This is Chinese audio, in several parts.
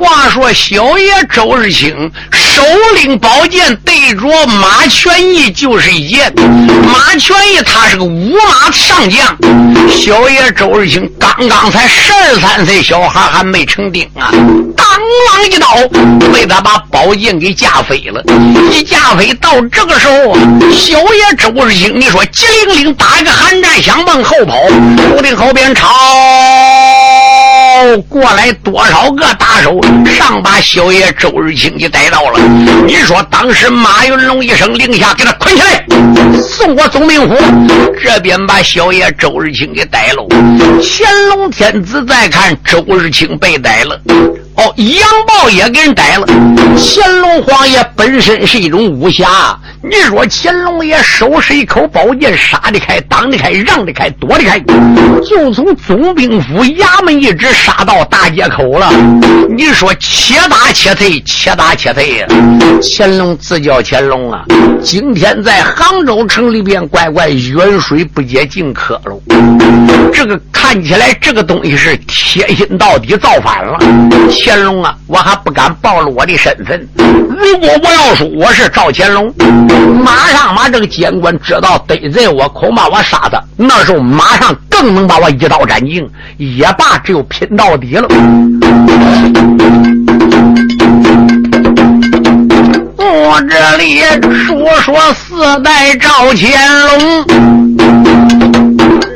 话说小爷周日清手拎宝剑，对着马全义就是一剑。马全义他是个五马上将，小爷周日清刚刚才十二三岁小孩，还没成丁啊！当啷一刀，被他把宝剑给架飞了。一架飞到这个时候，小爷周日清，你说机灵灵打个寒战，想往后跑，不定后边抄。过来多少个打手，上把小爷周日清给逮到了。你说当时马云龙一声令下，给他捆起来，送我总兵府。这边把小爷周日清给逮了。乾隆天子再看周日清被逮了。哦，杨豹也给人逮了。乾隆皇爷本身是一种武侠，你说乾隆爷手持一口宝剑，杀得开，挡得开，让得开，躲得开，就从总兵府衙门一直杀到大街口了。你说且打且退，且打且退！乾隆自叫乾隆啊，今天在杭州城里边，乖乖远水不解近渴喽。这个看起来，这个东西是贴心到底，造反了。乾隆啊，我还不敢暴露我的身份。如果我要说我是赵乾隆，马上把这个监官知道得罪我，恐怕我杀他，那时候马上更能把我一刀斩尽。也罢，只有拼到底了。我这里说说四代赵乾隆。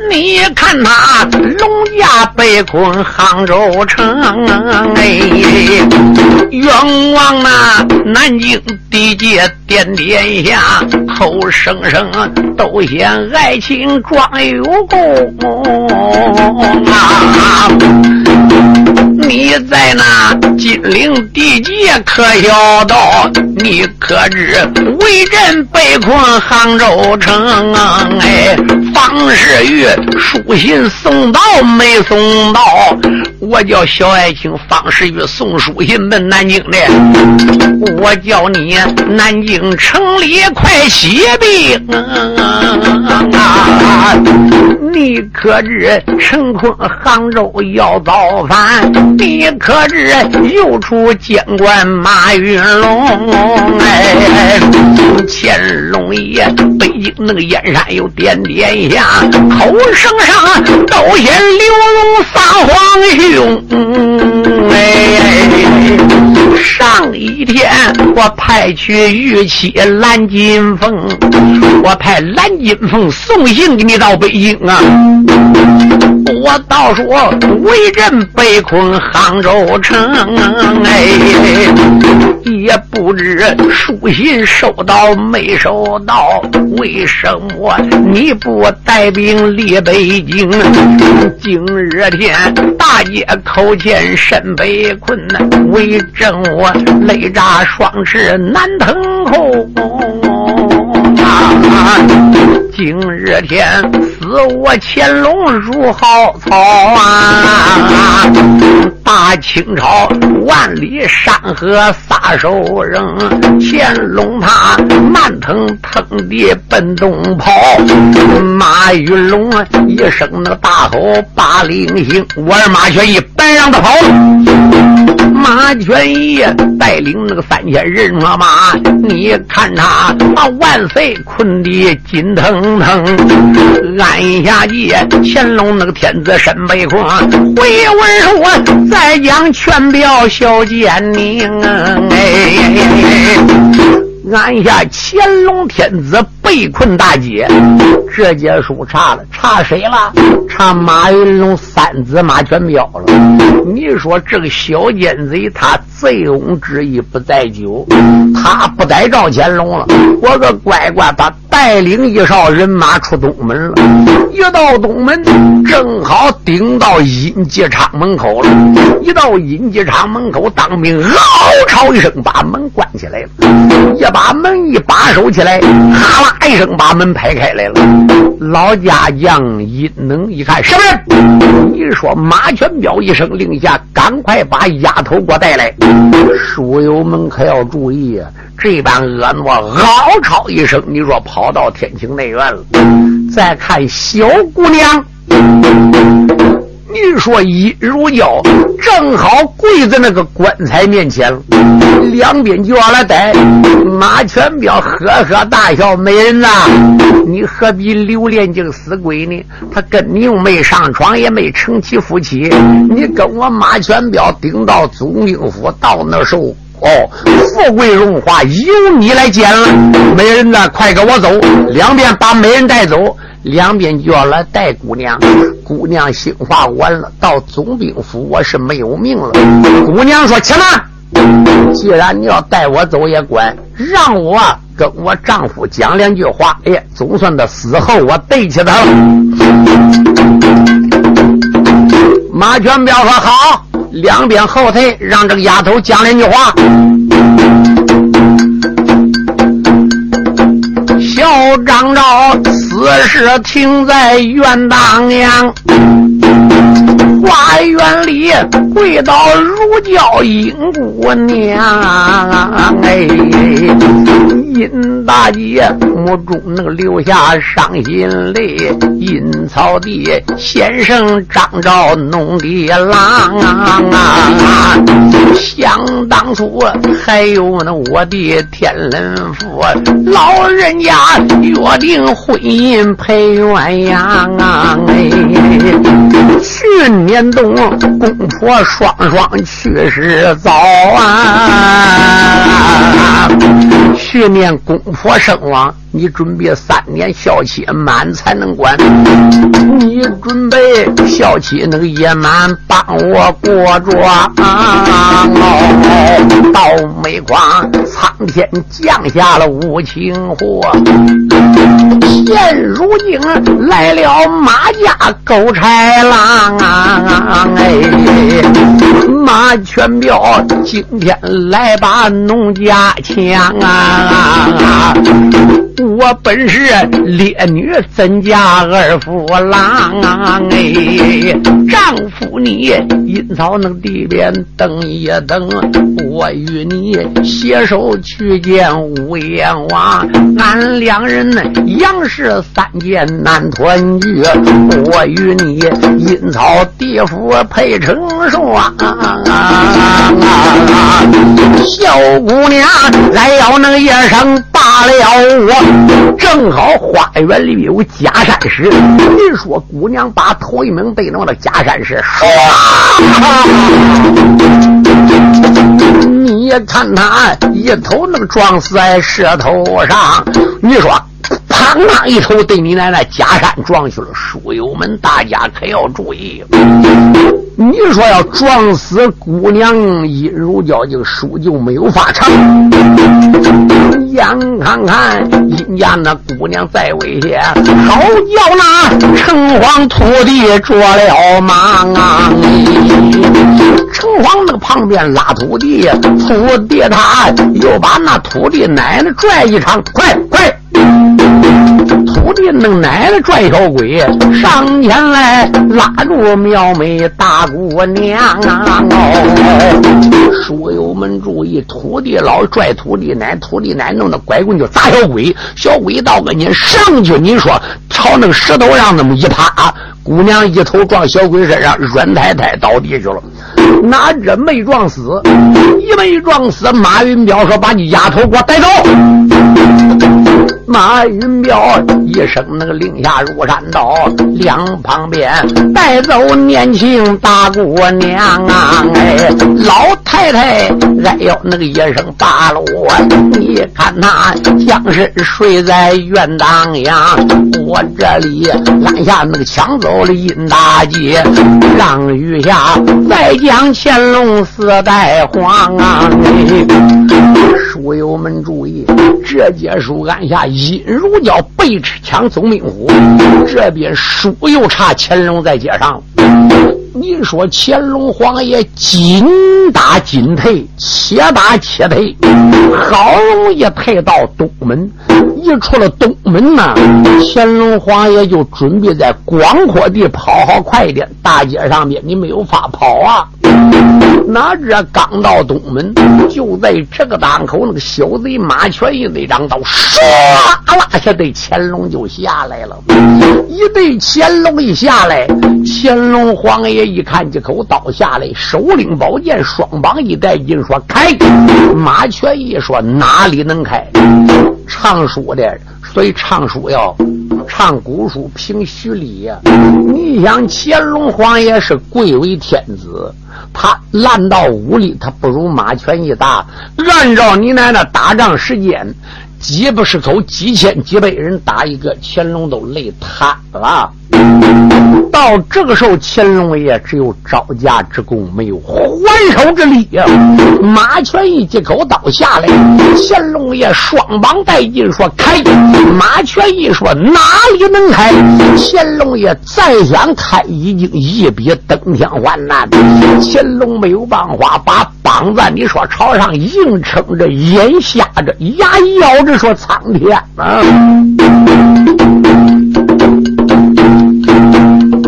你看他龙家被困杭州城，哎，冤枉那南京地界点点下，口声声都嫌爱情装有功啊！你在那金陵地界可要到？你可知为朕被困杭州城？哎，方世玉书信送到没送到？我叫小爱卿方世玉送书信奔南京的。我叫你南京城里快写兵啊！你可知陈坤杭州要造反？你可知又出监管马云龙？哎，乾隆爷北京那个燕山有点点下，口声上都嫌刘龙撒谎凶。哎，上一天我派去玉妻蓝金凤，我派蓝金凤送信给你到北京啊。我倒说为人被困杭州城，哎，也不知书信收到没收到？为什么你不带兵离北京？今日天大街口前身被困，为证我泪扎双翅难腾空！今日天死我乾隆如蒿草啊！大清朝万里山河撒手扔，乾隆他慢腾腾地奔东跑。马云龙一声那个大吼把令行，我儿马全义本让他跑。马全义带领那个三千人马，你看他把万岁困的紧腾。腾腾，按下界，乾隆那个天子身被困，回文说再将全表小奸佞，哎，按下乾隆天子被困大街，这节书查了，查谁了？查马云龙三子马全彪了。你说这个小奸贼，他醉翁之意不在酒，他不逮赵乾隆了，我个乖乖把。带领一哨人马出东门了，一到东门，正好顶到阴吉场门口了。一到阴吉场门口，当兵嗷吵一声，把门关起来了。一把门一把手起来，哈啦一声把门拍开来了。老家将一能一看，什么人？你说马全彪一声令下，赶快把丫头给我带来。书友们可要注意啊！这般婀娜，嗷吵一声，你说跑到天清内院了。再看小姑娘，你说一如胶正好跪在那个棺材面前了，两边就要来逮。马全彪呵呵大笑：“美人呐，你何必留恋这个死鬼呢？他跟你又没上床，也没成其夫妻。你跟我马全彪顶到总兵府，到那时候哦，富贵荣华由你来捡了。美人呐，快跟我走，两边把美人带走。”两边就要来带姑娘，姑娘心话完了，到总兵府我是没有命了。姑娘说：“起来，既然你要带我走也管，让我跟我丈夫讲两句话。哎呀，总算的死后我对起他了。”马全彪说：“好，两边后退，让这个丫头讲两句话。”张昭死事停在院当阳，花园里跪倒如叫英姑娘，哎。殷大姐目中能流下伤心泪，阴草地先生张昭弄的郎啊！想当初还有那我的天伦父，老人家约定婚姻配鸳鸯啊！哎，去年冬公婆双双去世早啊！去年。公婆身亡，你准备三年孝期满才能管。你准备孝期那个野蛮，帮我过着。到煤矿，苍天降下了无情祸。现如今来了马家狗豺狼啊！哎，马全彪今天来把农家抢啊！我本是烈女，怎嫁二夫郎？哎，丈夫你阴曹那地边等一等，我与你携手去见乌阎王。俺两人杨氏三见难团聚，我与你阴曹地府配成双。小姑娘来要那个夜生罢了我。正好花园里有假山石，你说姑娘把头一猛对着那假山石，唰！你看他一头那个撞死在石头上，你说。砰！那一头对你奶奶假山撞去了，书友们大家可要注意。你说要撞死姑娘殷如娇，就书就没有法成。眼看看殷家那姑娘在危险，好叫那城隍土地着了忙啊！城隍那个旁边拉土地，土地他又把那土地奶奶拽一场，快快！土地能奶奶拽小鬼上前来拉住苗妹大姑娘啊！哦，书友们注意，土地老拽土地奶，土地奶弄那拐棍就砸小鬼，小鬼到跟前上去，你说朝那个石头上那么一趴，啊姑娘一头撞小鬼身上，软太太倒地去了。哪真没撞死，一没撞死。马云彪说：“把你丫头给我带走。”马云彪一声那个令下如山倒，两旁边带走年轻大姑娘啊！哎，老太太哎呦那个一声罢了，你看那将是睡在院当阳，我这里拦下那个抢走了殷大姐，让余下再将乾隆四代皇啊！哎书友们注意，这节书下。殷如叫被持枪总命虎，这边书又查乾隆在街上。你说乾隆皇爷紧打紧退，且打且退，好容易退到东门，一出了东门呐，乾隆皇爷就准备在广阔地跑好快点，大街上面你没有法跑啊。哪知刚到东门，就在这个档口，那个小贼马全一那张刀唰啦下对乾隆就下来了。一对乾隆一下来，乾隆皇爷一看这口刀下来，手拎宝剑，双膀一带劲说开。马全一说哪里能开？唱书的，所以唱书要唱古书凭虚礼呀。你想乾隆皇爷是贵为天子。他烂到武力，他不如马全一大。按照你奶奶打仗时间，几不是口几千几百人打一个，乾隆都累瘫了。到这个时候，乾隆爷只有招架之功，没有还手之力呀。马全一几口刀下来，乾隆爷双膀带劲说开。马全一说哪里能开？乾隆爷再想开，已经一笔登天还难。乾隆没有办法，把膀子你说朝上硬撑着，眼瞎着，牙咬着说苍天啊！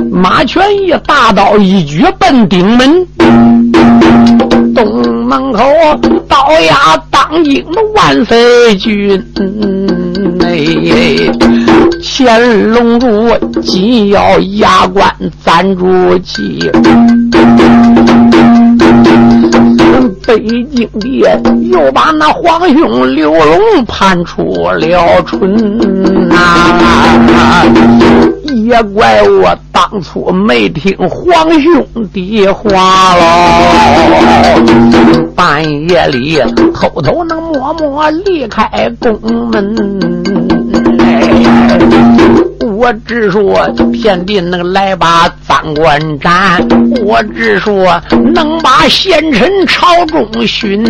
马全义大刀一举奔顶门，东门口刀牙当今的万岁君。哎，乾隆主紧要牙关攒住气。北京的又把那皇兄刘龙判出了春啊！也怪我当初没听皇兄的话喽，半夜里偷偷能默默离开宫门。我只说天地能来把赃官斩，我只说能把贤臣朝中寻。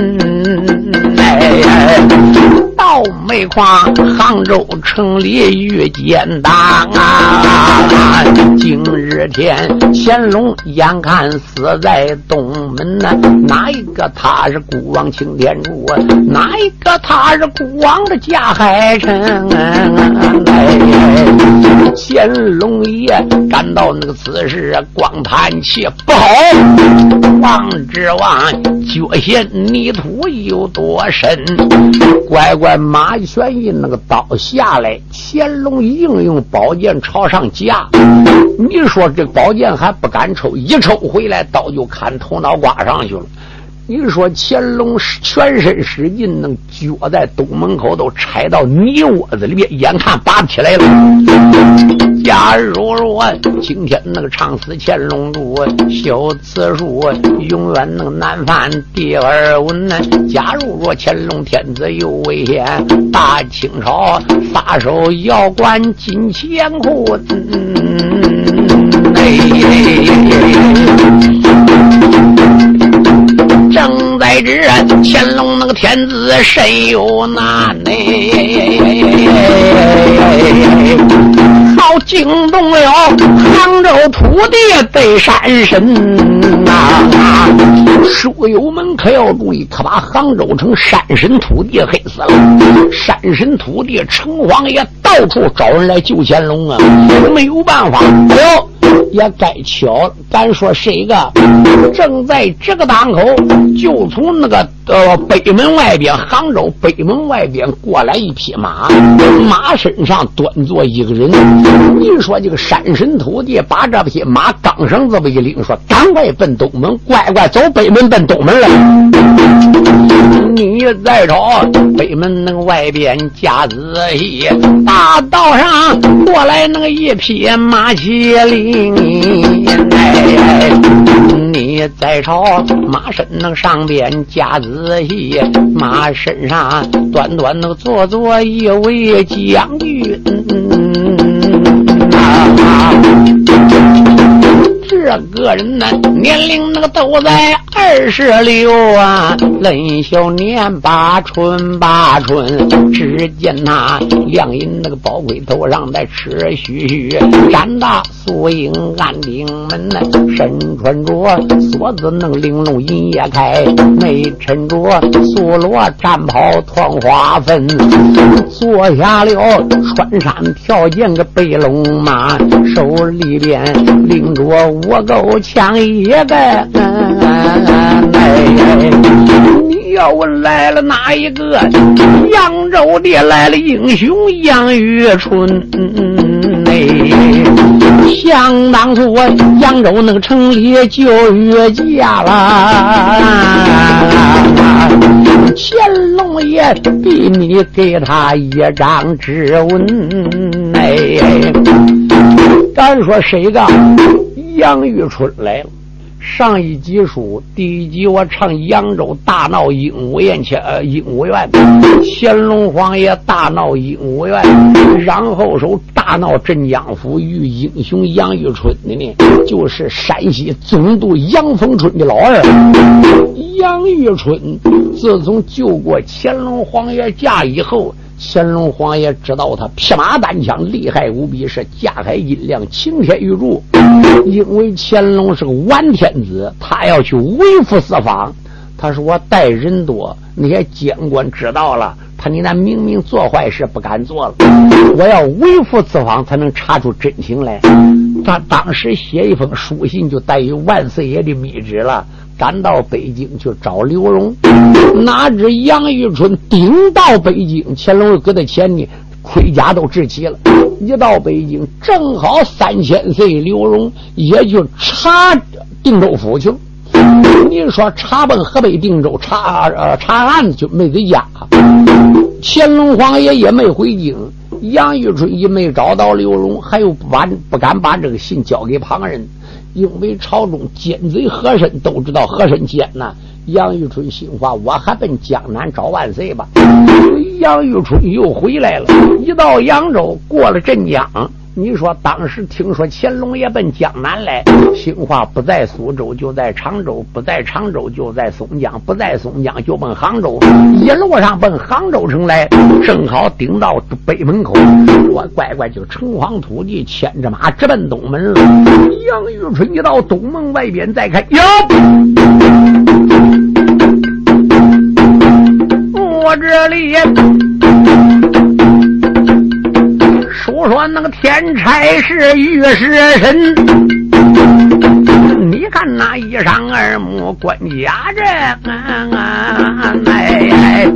哎，倒没夸杭州城里遇奸党啊！今日天乾隆眼看死在东门呐，哪一个他是孤王擎天柱啊？哪一个他是孤王的架海城？哎。乾隆爷感到那个此事光叹气不好，望之望脚下泥土有多深？乖乖，马玄义那个刀下来，乾隆硬用宝剑朝上架，你说这宝剑还不敢抽，一抽回来刀就砍头脑瓜上去了。你说乾隆全身使劲，能脚在东门口都踩到泥窝子里边，眼看拔不起来了。假如说今天那个唱死乾隆主，修此书，永远能难犯第二文。假如说乾隆天子有危险，大清朝撒手要管金钱库。正在这，乾隆那个天子身有难呢，好惊动了杭州土地被山神呐！书友们可要注意，可把杭州城山神土地黑死了。山神土地城隍爷到处找人来救乾隆啊，没有办法，哎呦！也该巧了，敢说谁个正在这个档口，就从那个呃北门外边，杭州北门外边过来一匹马，马身上端坐一个人。你说这个山神土地把这匹马钢绳子一领，说赶快奔东门，乖乖走北门奔东门来。你再瞅北门那个外边架子细，大道上过来那个一匹马麒麟。哎，你再朝马身那上边加仔细，马身上短短那个坐坐一位将军。这个人呢，年龄那个都在二十六啊，嫩小年八春八春。只见那亮银那个宝盔头上在赤须须，展大素影暗顶门呢，身穿着锁子能玲珑银叶开，内衬着素罗战袍团花粉，坐下了穿山跳涧个背龙马，手里边拎着我钩枪一个。你要问来了哪一个？扬州的来了英雄杨玉春。哎，想当初我扬州那个城里就遇见了乾隆爷，逼你给他一张指纹。哎，敢说谁个杨玉春来了？上一集书，第一集我唱扬州大闹鹦鹉院前，呃，鹦鹉院，乾隆皇爷大闹鹦鹉院，然后手大闹镇江府，遇英雄杨玉春的呢，就是山西总督杨凤春的老二杨玉春。自从救过乾隆皇爷驾以后。乾隆皇爷知道他匹马单枪厉害无比，是架海阴凉，擎天玉柱。因为乾隆是个完天子，他要去为富四方。他说我带人多，那些监官知道了，他你那明明做坏事不敢做了。我要为富四方，才能查出真情来。他当时写一封书信，就带有万岁爷的密旨了。赶到北京去找刘荣，哪知杨玉春顶到北京，乾隆又搁在前呢，盔甲都置齐了。一到北京，正好三千岁刘荣也就查定州府去了。你说查奔河北定州查呃查案子就没在家，乾隆皇爷也没回京，杨玉春也没找到刘荣，还有不把不敢把这个信交给旁人。因为朝中奸贼和珅都知道和珅奸呐，杨玉春心话，我还奔江南找万岁吧。杨玉春又回来了，一到扬州，过了镇江。你说当时听说乾隆爷奔江南来，兴化不在苏州就在常州，不在常州就在松江，不在松江就奔杭州，一路上奔杭州城来，正好顶到北门口，我乖乖就城隍土地牵着马直奔东门了。杨玉春一到东门外边再看，哟，我这里。都说那个天差是御史神，你看那一上二目关家人，哎，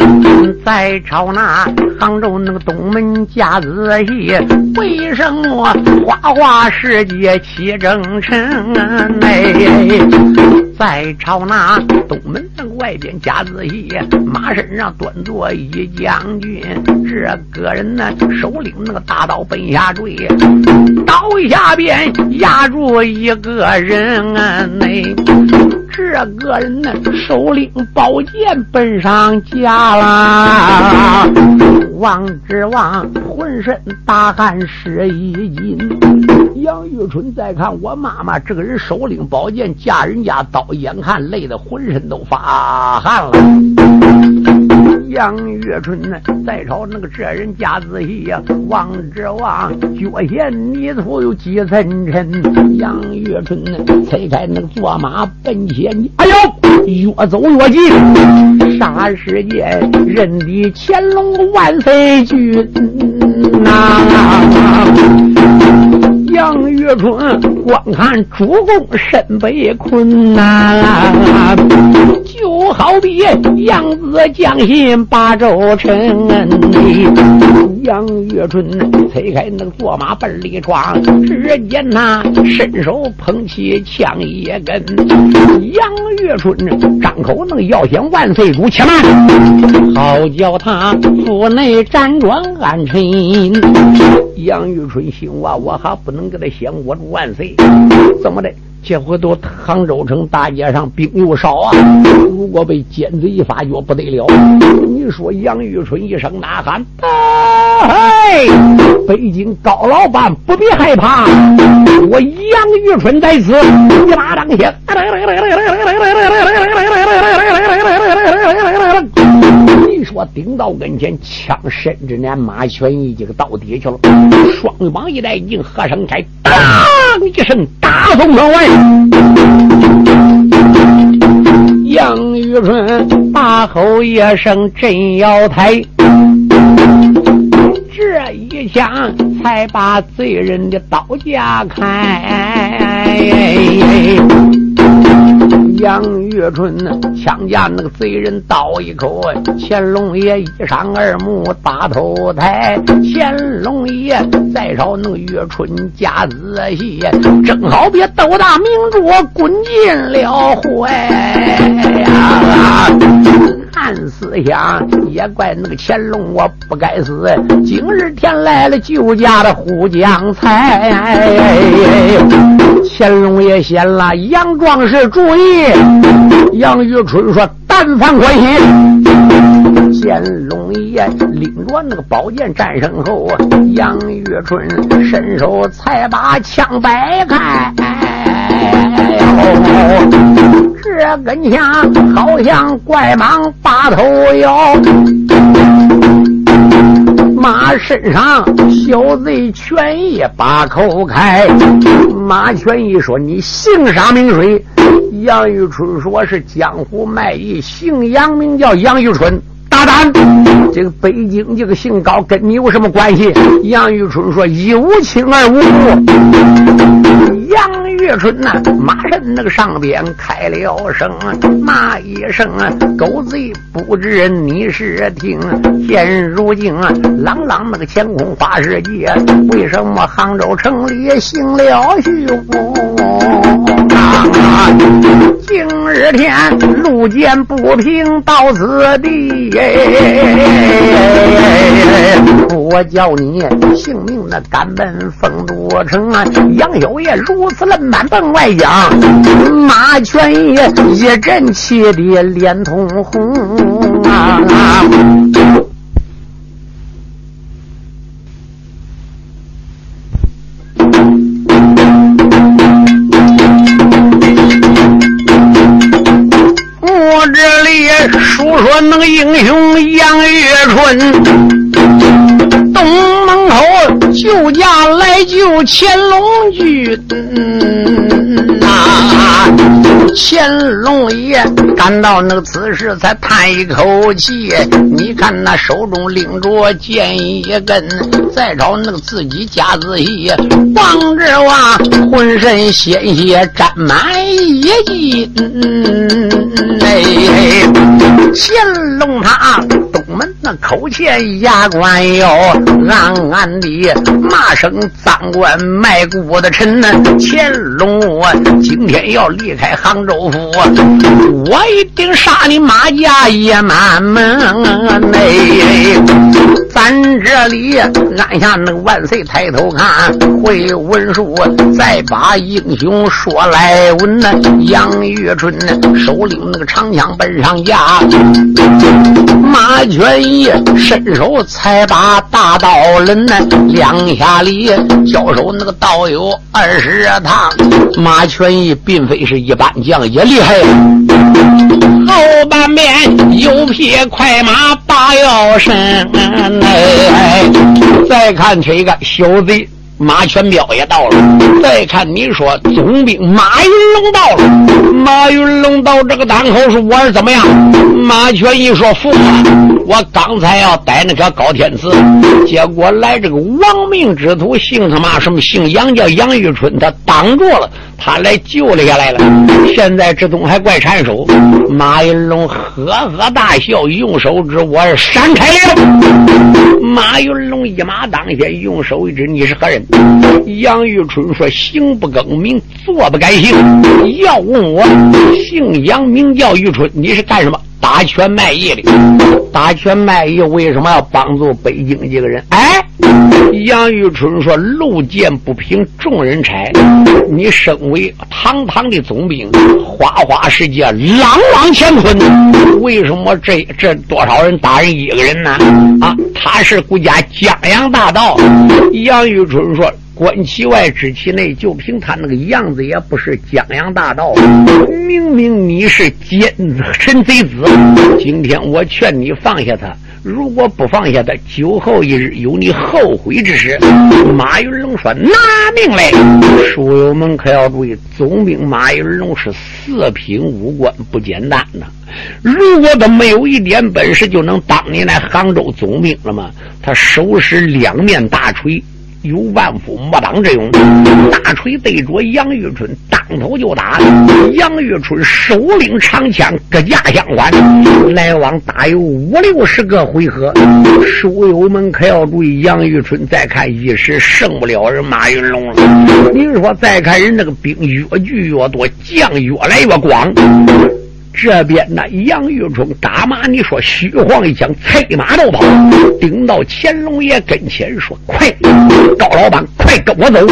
在朝那杭州那个东门家子戏，为什么花花世界七征城？哎。在朝那东门那个外边夹子义，马身上端坐一将军，这个人呢手领那个大刀奔下坠，刀下边压住一个人啊！那这个人呢手领宝剑奔上家啦，望之望浑身大汗湿衣襟。杨玉春再看我妈妈这个人手领宝剑架人家刀，眼看累得浑身都发汗了。杨玉春呢，再朝那个这人家仔细呀，望着望，脚下泥土有几层尘。杨玉春呢，推开那个坐马奔前，哎呦，越走越近，霎时间认得乾隆万岁君呐。杨玉春光看主公身被困难，就好比杨子将心把周成。杨玉春推开那个坐马奔里闯，只见那伸手捧起枪一根。杨玉春张口能要响万岁主，且慢，好叫他府内辗转暗沉。杨玉春姓娃，我还不能给他先握住万岁？怎么的？这回都杭州城大街上兵又少啊！如果被奸贼一发觉，不得了！你说杨玉春一声呐喊：“哎，北京高老板不必害怕，我杨玉春在此，一巴掌下。” 你说顶到跟前，枪伸至连马全义这个到底去了，双膀一带，硬和声开，当一声，大风窗外，杨玉春大吼一声，震瑶台，这一枪才把贼人的刀架开。杨玉春枪架那个贼人倒一口，乾隆爷一上二目大头抬，乾隆爷再朝那个玉春家仔细，正好别斗大明珠滚进了怀呀！暗思想，也怪那个乾隆我不该死，今日天来了救驾的胡将才。乾隆爷显了杨壮士注意。杨玉春说：“但凡欢喜。”乾隆爷拎着那个宝剑站身后，杨玉春伸手才把枪摆开。这根枪好像怪蟒把头摇。马身上小贼权益把口开。马权益说：“你姓啥名谁？”杨玉春说：“是江湖卖艺，姓杨，名叫杨玉春。”大胆！这个北京这个姓高，跟你有什么关系？杨玉春说：“一无亲二无故。”杨玉春呐，马上那个上边开了声，骂一声：“狗贼，不知你是听。现如今啊朗朗那个乾坤花世界，为什么杭州城里兴了虚啊？今日天路见不平到此地。”我叫你性命那赶奔丰都城啊！杨小爷如此冷板奔外讲，马全爷一阵气的脸通红啊！都说那个英雄杨月春，东门口救驾来救乾隆君啊。乾隆爷感到那个此时才叹一口气，你看那手中拎着剑一根，再找那个自己家子细，王志王浑身鲜血沾满一襟。哎，乾隆他东门那口前牙关要暗暗的骂声赃官卖国的臣，乾隆我今天要离开杭。州府，我一定杀你马家野蛮门内。咱这里按下那个万岁，抬头看会文书，再把英雄说来闻呐。杨玉春手领那个长枪奔上架，马全义伸手才把大刀抡呐，两下里交手那个刀有二十趟。马全义并非是一般将，也厉害。后半边有匹快马把腰身，哎，再看这个小贼马全彪也到了，再看你说总兵马云龙到了，马云龙到这个档口说我是怎么样？马全一说服了，我刚才要逮那个高天赐，结果来这个亡命之徒，姓他妈什么？姓杨叫杨玉春，他挡住了。他来救了下来了，现在这东还怪缠手。马云龙呵呵大笑，用手指我闪开了。马云龙一马当先，用手一指：“你是何人？”杨玉春说：“行不更名，坐不改姓。要问我姓杨，名叫玉春，你是干什么？”打拳卖艺的。打拳卖艺为什么要帮助北京这个人？哎，杨玉春说：“路见不平，众人拆。你身为堂堂的总兵，花花世界，朗朗乾坤，为什么这这多少人打人一个人呢？啊，他是国家江洋大盗。”杨玉春说。观其外，知其内。就凭他那个样子，也不是江洋大盗。明明你是奸臣贼子。今天我劝你放下他，如果不放下他，酒后一日有你后悔之时。马云龙说：“拿命来！”书友们可要注意，总兵马云龙是四品武官，不简单呐。如果他没有一点本事，就能当你那杭州总兵了吗？他手使两面大锤。有万夫莫挡之勇，大锤对着杨玉春当头就打。杨玉春手领长枪，各架相还，来往大有五六十个回合。书友们可要注意，杨玉春再看一时胜不了人马云龙了。您说再看人那个兵越聚越多，将越来越广。这边呢，杨玉春打马，你说虚晃一枪，催马就跑，顶到乾隆爷跟前说：“快，高老板，快跟我走！”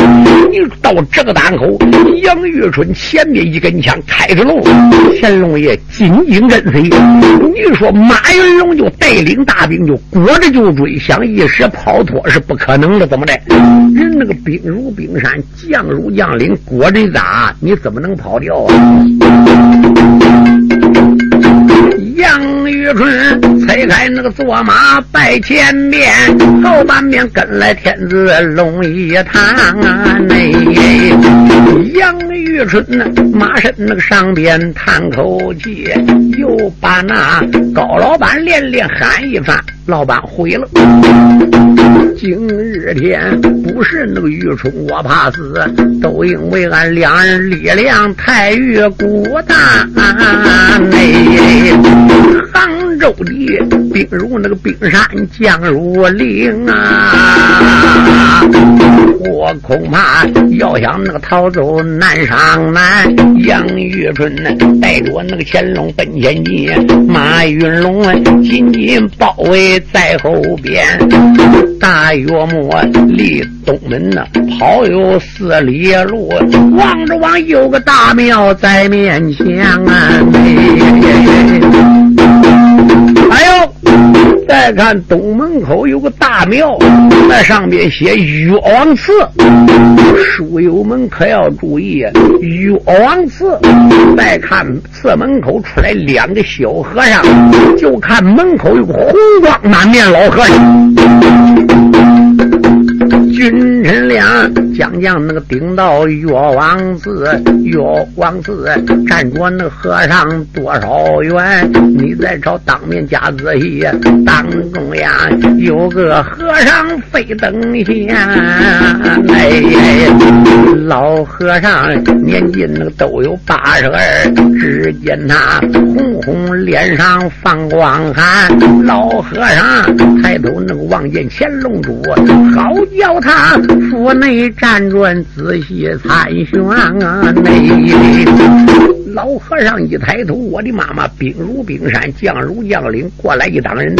你到这个档口，杨玉春前面一根枪开着路，乾隆爷紧紧跟随。你说马云龙就带领大兵就裹着就追，想一时跑脱是不可能的，怎么的？人那个兵如冰山，将如将领，裹着打，你怎么能跑掉啊？杨玉春催开那个坐马拜前面，后半面跟来天子龙一堂啊！内杨玉春呢马身那个上边叹口气，又把那高老板连连喊一番。老板回了！今日天不是那个玉春，我怕死，都因为俺两人力量太越孤大。内杭州里兵如那个冰山，将如岭啊！我恐怕要想那个逃走难上难。杨玉春带着那个乾隆奔前进，马云龙紧紧包围。在后边，大约莫离东门呐，跑有四里路。望着望，有个大庙在面前啊！再看东门口有个大庙，那上面写岳王祠。书友们可要注意，岳王祠。再看寺门口出来两个小和尚，就看门口有个红光满面老和尚。君臣俩将将那个顶到岳王寺，岳王寺站着那和尚多少远？你再朝当面加仔细，当中呀有个和尚飞登仙。哎，老和尚年纪那个都有八十二，只见他红红脸上放光寒。老和尚抬头那个望见乾隆主，好叫他。府内辗转，仔细参选啊！内老和尚一抬头，我的妈妈，兵如冰山，将如将领，过来一党人。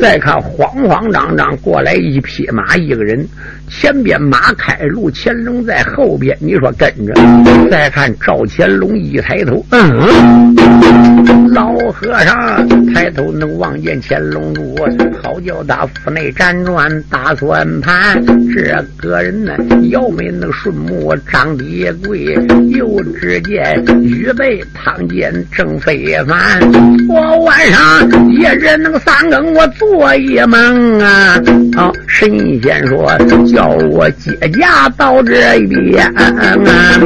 再看慌慌张张过来一匹马，一个人，前边马开路，乾隆在后边，你说跟着。再看赵乾隆一抬头，嗯，老和尚抬头能望见乾隆主，好叫他府内辗转打算盘。这个人呢，姚眉那顺目，长得也贵，又只见预备汤间正非凡。我晚上夜人那个三更，我做一梦啊。好，神仙说叫我接驾到这边。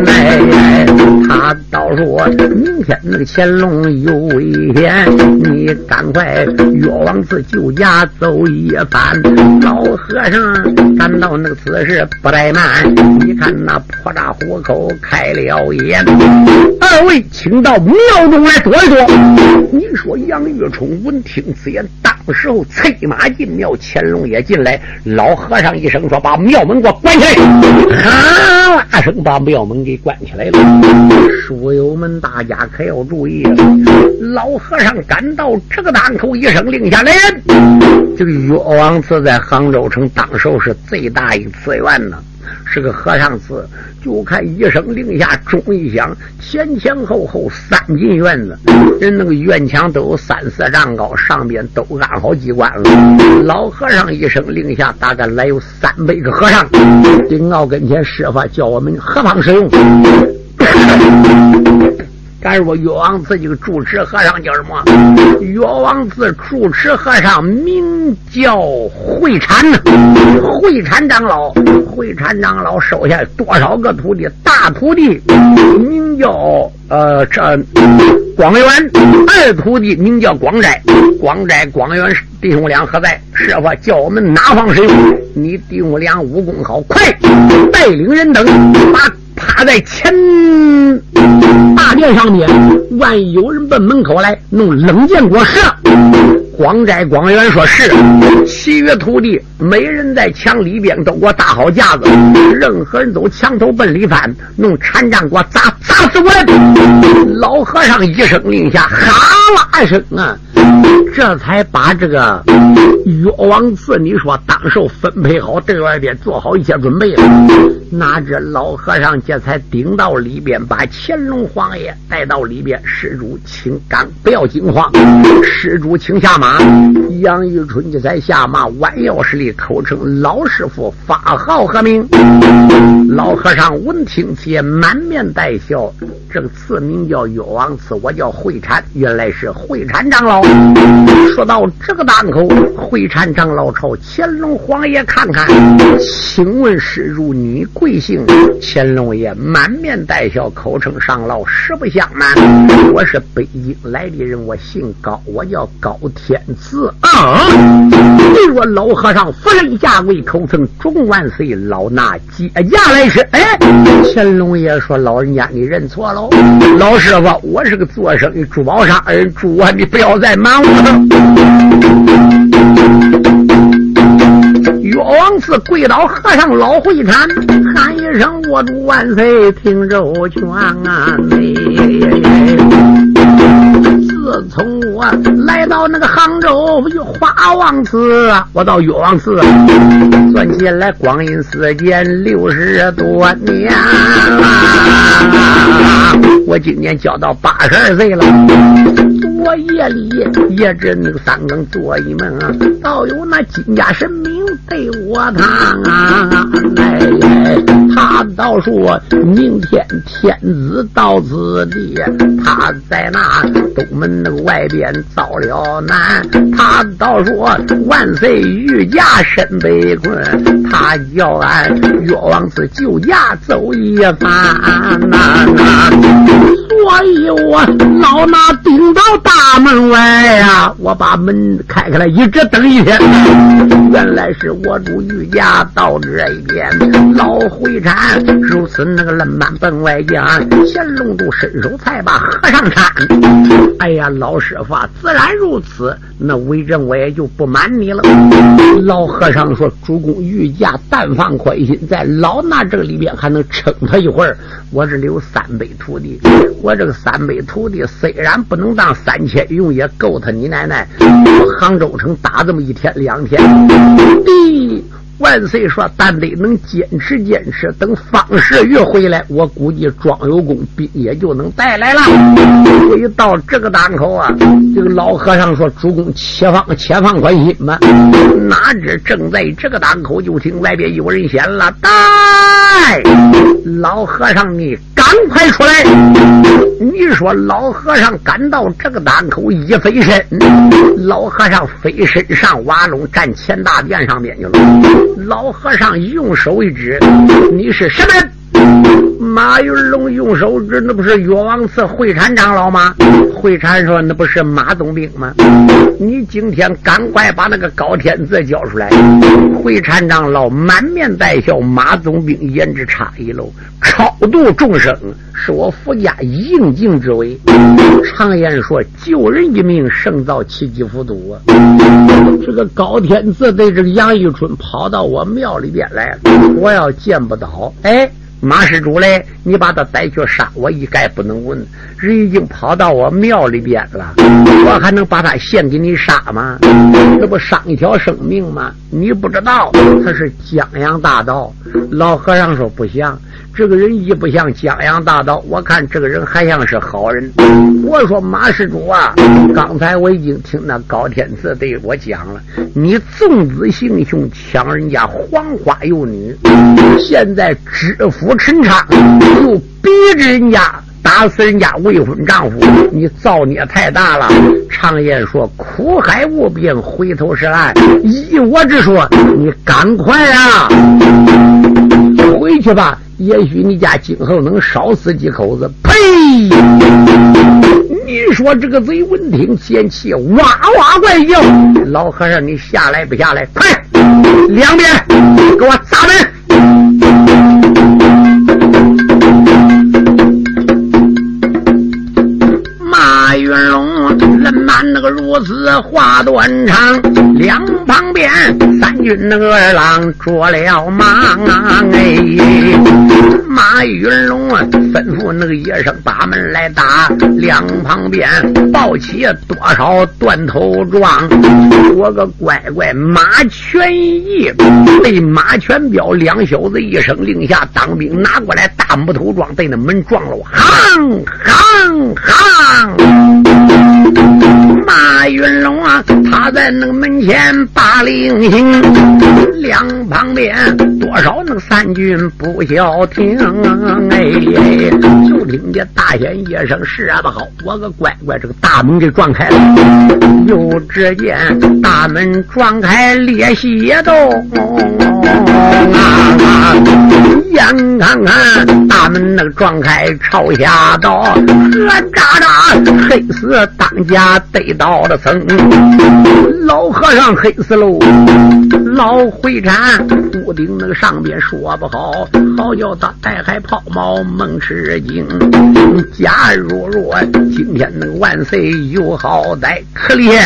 哎，他倒说明天那个乾隆有危险，你赶快越王寺救驾走一番。老和尚赶到那个此事不怠慢，你看那破大虎口开了眼。二位，请到庙中来坐一坐。你说杨玉冲闻听此言，当时候催马进庙，乾隆也进来。老和尚一声说：“把庙门给我关起来！”哈啦声把庙门给关起来了。书友们，大家可要注意了。老和尚赶到这个档口，一声令下来人。这个岳王祠在杭州城当时是最大一次院呢。是个和尚寺，就看一声令下，钟一响，前前后后三进院子，人那个院墙都有三四丈高，上边都安好机关了。老和尚一声令下，大概来有三百个和尚，紧到跟前，设法叫我们何方使用？敢说岳王寺这个住持和尚叫什么？岳王寺住持和尚名叫慧禅呢。慧禅长老，慧禅长老收下多少个徒弟？大徒弟名叫呃这广元，二徒弟名叫广斋。广斋、广元弟兄俩何在？师傅叫我们哪方使用？你弟兄俩武功好，快带领人等把。打在前大殿上面，万一有人奔门口来，弄冷箭给我射。广斋广元说是，其余徒弟每人在墙里边都给我搭好架子，任何人都墙头奔里翻，弄禅杖给我砸砸死我！老和尚一声令下，哈啦一声啊，这才把这个岳王祠，你说当时分配好，对外边做好一切准备了。哪知老和尚这才顶到里边，把乾隆皇爷带到里边，施主请刚，不要惊慌，施主请下。马杨玉春这才下马，弯腰施礼，口称老师傅发号何名？老和尚闻听且满面带笑。这个词名叫岳王祠，我叫慧禅，原来是慧禅长老。说到这个档口，会禅长老朝乾隆皇爷看看，请问施主你贵姓？乾隆爷满面带笑，口称上老，实不相瞒，我是北京来的人，我姓高，我叫高天赐啊。老和尚夫人下跪，口称中万岁，老衲接驾来迟。哎，乾隆爷说老人家你认错喽。老师傅，我是个做生意珠宝商人，主啊你不要再瞒我了。岳王寺跪倒和尚老会禅，喊一声我主万岁，听周全啊！哎自从我来到那个杭州花王寺，我到岳王寺，算起来光阴似箭，六十多年了。我今年交到八十二岁了。昨夜里也知那个三更做一梦，倒有那金家神明对我谈啊！哎，他倒说明天天子到此地，他在那东门那个外边遭了难。他倒说万岁御驾身被困，他叫俺岳王寺救驾走一番呐。所以我老衲顶到大门外呀，我把门开开了，一直等一天。原来是我主御驾到这一边，老会禅如此那个冷板奔外将，乾隆都伸手才把和尚搀。哎呀，老师傅，自然如此。那为人我也就不瞒你了。老和尚说：“主公御驾，但放宽心，在老衲这里边还能撑他一会儿。我这里有三辈徒弟，我这个三辈徒弟虽然不能当三千用，也够他你奶奶。杭州城打这么一天两天，第。”万岁说：“但得能坚持坚持，等方世玉回来，我估计庄有功，兵也就能带来了。”所以到这个档口啊，这个老和尚说：“主公，且放且放宽心吧。”哪知正在这个档口，就听外边有人喊了：“带老和尚，你赶快出来！”你说老和尚赶到这个档口，一飞身，老和尚飞身上瓦龙，站前大殿上边去了。老和尚用手一指：“你是什么人？”马云龙用手指，那不是岳王祠会禅长老吗？会禅说：“那不是马总兵吗？你今天赶快把那个高天子交出来。”会禅长老满面带笑：“马总兵言之差矣喽，超度众生是我福家应尽之为。常言说，救人一命胜造七级浮屠啊！这个高天子对这个杨玉春跑到我庙里边来了，我要见不到，哎。”马施主嘞，你把他带去杀，我一概不能问。人已经跑到我庙里边了，我还能把他献给你杀吗？这不伤一条生命吗？你不知道他是江洋大盗。老和尚说不像。这个人一不像江洋大盗，我看这个人还像是好人。我说马施主啊，刚才我已经听那高天赐对我讲了，你纵子行凶，抢人家黄花幼女，现在知府陈昌又逼着人家打死人家未婚丈夫，你造孽太大了。常言说苦海无边，回头是岸。依我之说，你赶快啊，回去吧。也许你家今后能少死几口子。呸！你说这个贼闻听嫌气，哇哇怪叫。老和尚，你下来不下来？快，两边给我砸门！云龙人满那个如此话断肠，两旁边三军那个二郎着了忙哎，马云龙啊吩咐那个野生把门来打，两旁边抱起多少断头桩，我个乖乖马全义被马全彪两小子一声令下，当兵拿过来大木头桩被那门撞了，行行行。马云龙啊，他在那个门前把令行，两旁边多少那个三军不消停，哎，就听见大喊一声：“是啊，不好！”我个乖乖，这个大门给撞开了。又只见大门撞开，裂隙洞啊！眼看看大门那个撞开，朝下倒，呵喳喳，黑死当家得到了僧，老和尚黑死喽！老回禅屋顶那个上边说不好，好叫他带海抛锚梦吃惊。假如若今天那个万岁有好歹，可怜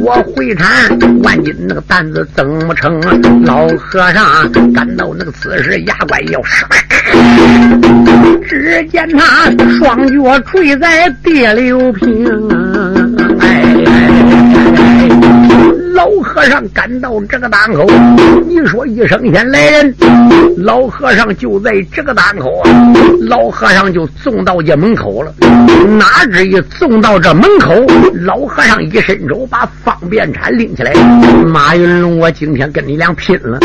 我回禅万斤那个担子怎么成？老和尚感到那个此时牙关要杀，只见他双脚垂在地流平，和尚赶到这个档口，你说一声先来人，老和尚就在这个档口啊，老和尚就送到这门口了。哪知一送到这门口，老和尚一伸手把方便铲拎起来。马云龙，我今天跟你俩拼了！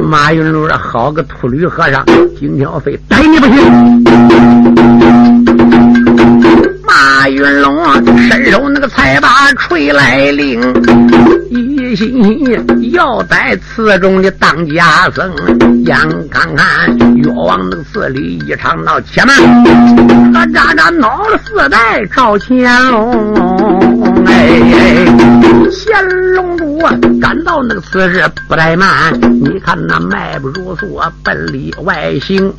马云龙，好个秃驴和尚，今天我非逮你不行！马云龙伸手那个才把锤来领，一心要在寺中的当家僧。眼看看越王那个寺里一场闹，且慢，他喳喳闹了四代赵乾隆。哎，乾隆主啊赶到那个此时不怠慢，你看那迈不如速，奔里外行。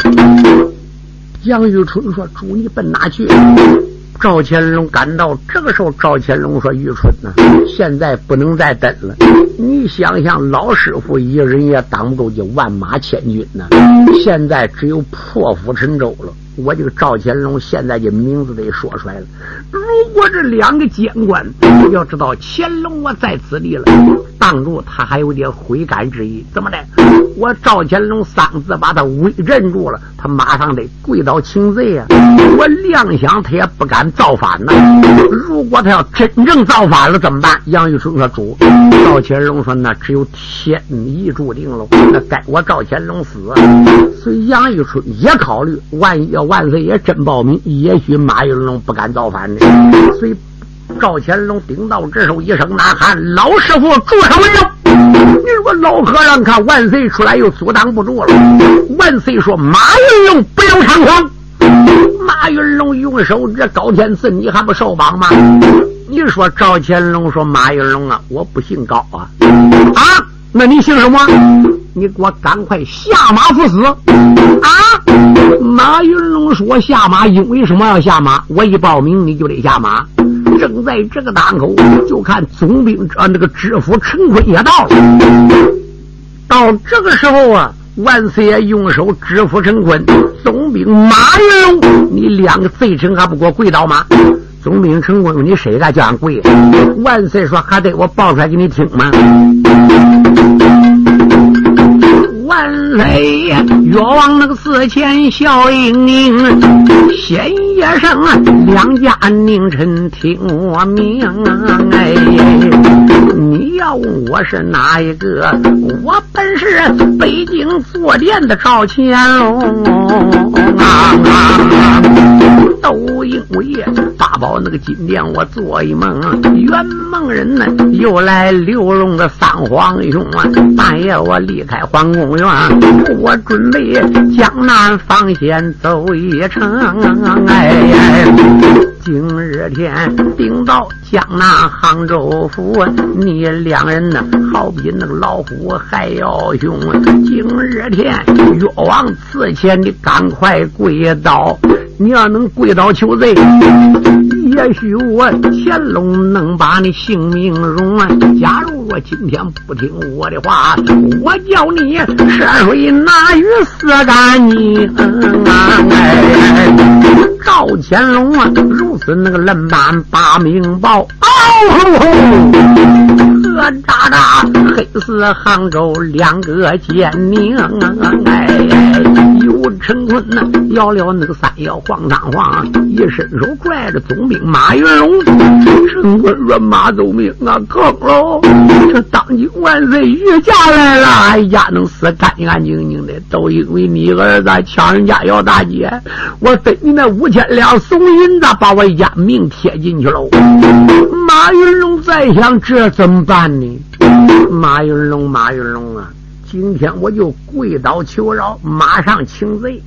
杨玉春说：“主，你奔哪去？”赵乾隆赶到这个时候，赵乾隆说：“玉春呐，现在不能再等了。你想想，老师傅一人也挡不住这万马千军呐。现在只有破釜沉舟了。我这个赵乾隆现在这名字得说出来了。如果这两个监官要知道乾隆我在此地了，住他还有点悔改之意。怎么的？我赵乾隆三字把他围镇住了，他马上得跪倒请罪呀！我亮想他也不敢。”造反呐？如果他要真正造反了怎么办？杨玉春说：“主，赵乾隆说那只有天意注定了，那该我赵乾隆死。”所以杨玉春也考虑，万一要万岁爷真报名，也许马云龙不敢造反呢。所以赵乾隆顶到这时候一声呐喊：“老师傅，住上文了！”你说老和尚看万岁出来又阻挡不住了，万岁说：“马云龙不要猖狂。”马云龙用手这高天赐，你还不受绑吗？你说赵乾隆说：“马云龙啊，我不姓高啊。”啊，那你姓什么？你给我赶快下马赴死！啊！马云龙说：“下马，因为什么要下马？我一报名你就得下马。”正在这个当口，就看总兵啊那个知府陈坤也到了。到这个时候啊，万岁爷用手知府陈坤，总兵马云龙，你两个罪臣还不给我跪倒吗？总兵陈坤，你谁敢叫俺跪？万岁说：“还得我报出来给你听吗？”万岁！越王那个寺前笑盈盈，先一声啊，两家宁臣听我命啊哎！你要问我是哪一个？我本是北京坐殿的赵乾隆啊啊！都因为八宝那个金殿，我做一梦，圆梦人呢又来刘荣的三皇兄啊！半夜我离开皇宫院。我准备江南防线走一程，哎，今日天顶到江南杭州府，你两人呢，好比那个老虎还要凶。今日天越王赐钱，你赶快跪倒，你要能跪倒求罪。也许我乾隆能把你性命容啊！假如我今天不听我的话，我叫你涉水拿鱼死干净啊！赵乾隆啊，如此那个冷板把命报，啊吼吼！何渣渣，黑死杭州两个奸佞啊！哎，有陈坤呐，摇了那个三摇黄当黄，一伸手拽着总兵马云龙。陈坤说：“马总兵啊，坑喽！这当今万岁御驾来了，哎呀，能死干干净净的，都因为你儿子抢人家姚大姐，我分你那五千两怂银子，把我一家命贴进去喽。”马云龙在想，这怎么办？呢马云龙，马云龙啊！今天我就跪倒求饶，马上请罪。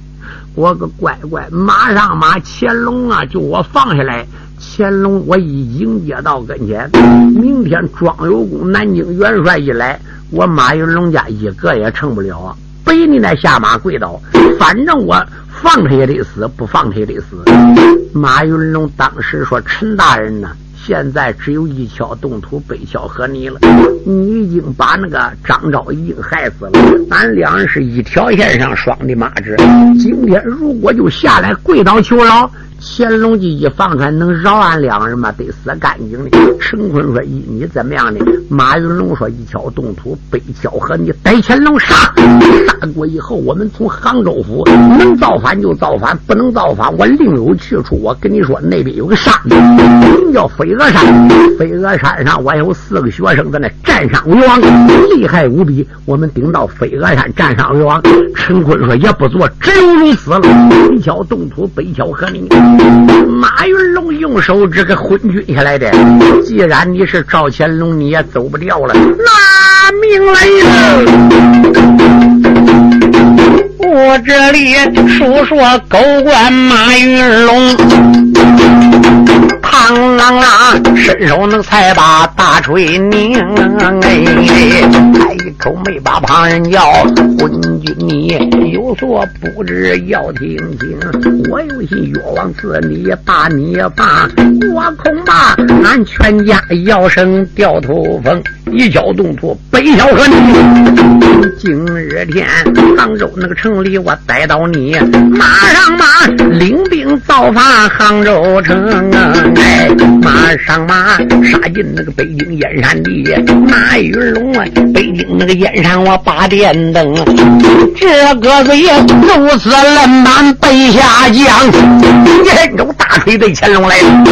我个乖乖，马上马乾隆啊，就我放下来。乾隆，我一迎接到跟前。明天庄有功南京元帅一来，我马云龙家一个也成不了啊！背你那下马跪倒，反正我放他也得死，不放他也得死。马云龙当时说：“陈大人呢？”现在只有一桥动土，北桥和你了。你已经把那个张昭已经害死了，俺两人是一条线上双的马子。今天如果就下来跪倒求饶。乾隆就一放出来，能饶俺两人吗？得死干净的。陈坤说：“依你怎么样的？”马云龙说：“一敲动土，北敲和你逮乾隆杀。杀过以后，我们从杭州府能造反就造反，不能造反，我另有去处。我跟你说，那边有个山，名叫飞鹅山。飞鹅山上，我有四个学生在那战上为王，厉害无比。我们顶到飞鹅山战上为王。”陈坤说：“也不做，只有如此了。北敲动土，北敲和你。”马云龙用手指给昏君下来的。既然你是赵乾隆，你也走不掉了。拿命来了！我这里说说狗官马云龙。啷啷啷，伸手能才把大锤拧，哎，开口没把旁人叫。昏君你有所不知，要听听。我有心越王赐你把你罢，我恐怕俺全家要生掉头风。一脚动土，北小河你。今日天，杭州那个城里，我逮到你，马上马领兵造反杭州城啊！马上马杀进那个北京燕山地，马云龙啊，北京那个燕山我把电灯，这个子也如此冷满北下江，人州大锤对乾隆来了，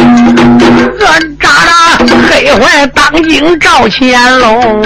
这扎扎黑坏当今赵乾隆！